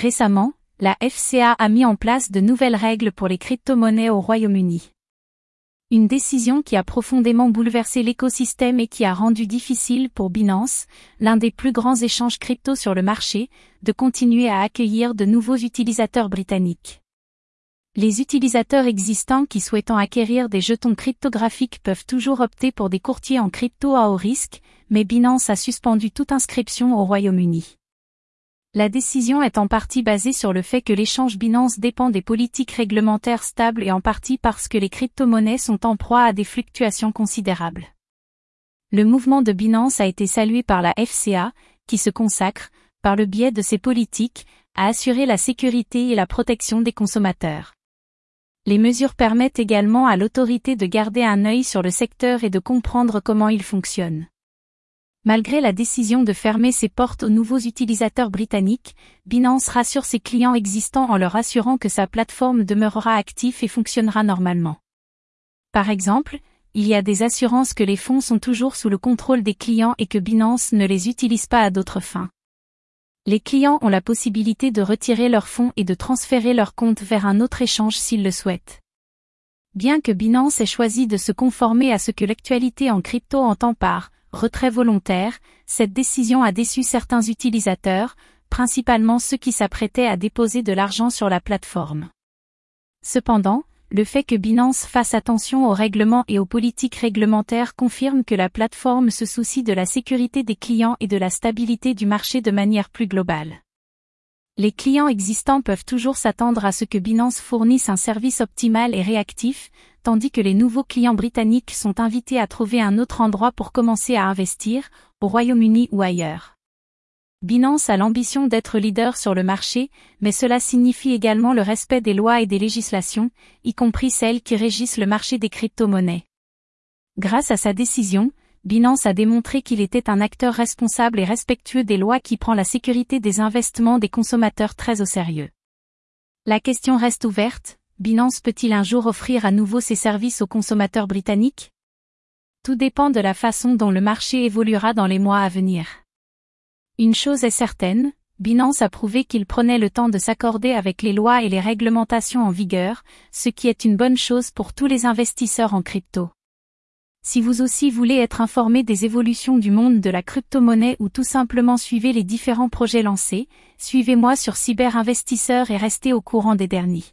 Récemment, la FCA a mis en place de nouvelles règles pour les crypto-monnaies au Royaume-Uni. Une décision qui a profondément bouleversé l'écosystème et qui a rendu difficile pour Binance, l'un des plus grands échanges crypto sur le marché, de continuer à accueillir de nouveaux utilisateurs britanniques. Les utilisateurs existants qui souhaitant acquérir des jetons cryptographiques peuvent toujours opter pour des courtiers en crypto à haut risque, mais Binance a suspendu toute inscription au Royaume-Uni. La décision est en partie basée sur le fait que l'échange Binance dépend des politiques réglementaires stables et en partie parce que les crypto-monnaies sont en proie à des fluctuations considérables. Le mouvement de Binance a été salué par la FCA, qui se consacre, par le biais de ses politiques, à assurer la sécurité et la protection des consommateurs. Les mesures permettent également à l'autorité de garder un œil sur le secteur et de comprendre comment il fonctionne. Malgré la décision de fermer ses portes aux nouveaux utilisateurs britanniques, Binance rassure ses clients existants en leur assurant que sa plateforme demeurera active et fonctionnera normalement. Par exemple, il y a des assurances que les fonds sont toujours sous le contrôle des clients et que Binance ne les utilise pas à d'autres fins. Les clients ont la possibilité de retirer leurs fonds et de transférer leur compte vers un autre échange s'ils le souhaitent. Bien que Binance ait choisi de se conformer à ce que l'actualité en crypto entend par retrait volontaire, cette décision a déçu certains utilisateurs, principalement ceux qui s'apprêtaient à déposer de l'argent sur la plateforme. Cependant, le fait que Binance fasse attention aux règlements et aux politiques réglementaires confirme que la plateforme se soucie de la sécurité des clients et de la stabilité du marché de manière plus globale. Les clients existants peuvent toujours s'attendre à ce que Binance fournisse un service optimal et réactif, tandis que les nouveaux clients britanniques sont invités à trouver un autre endroit pour commencer à investir, au Royaume-Uni ou ailleurs. Binance a l'ambition d'être leader sur le marché, mais cela signifie également le respect des lois et des législations, y compris celles qui régissent le marché des crypto-monnaies. Grâce à sa décision, Binance a démontré qu'il était un acteur responsable et respectueux des lois qui prend la sécurité des investissements des consommateurs très au sérieux. La question reste ouverte, Binance peut-il un jour offrir à nouveau ses services aux consommateurs britanniques? Tout dépend de la façon dont le marché évoluera dans les mois à venir. Une chose est certaine, Binance a prouvé qu'il prenait le temps de s'accorder avec les lois et les réglementations en vigueur, ce qui est une bonne chose pour tous les investisseurs en crypto. Si vous aussi voulez être informé des évolutions du monde de la crypto-monnaie ou tout simplement suivez les différents projets lancés, suivez-moi sur Cyberinvestisseur et restez au courant des derniers.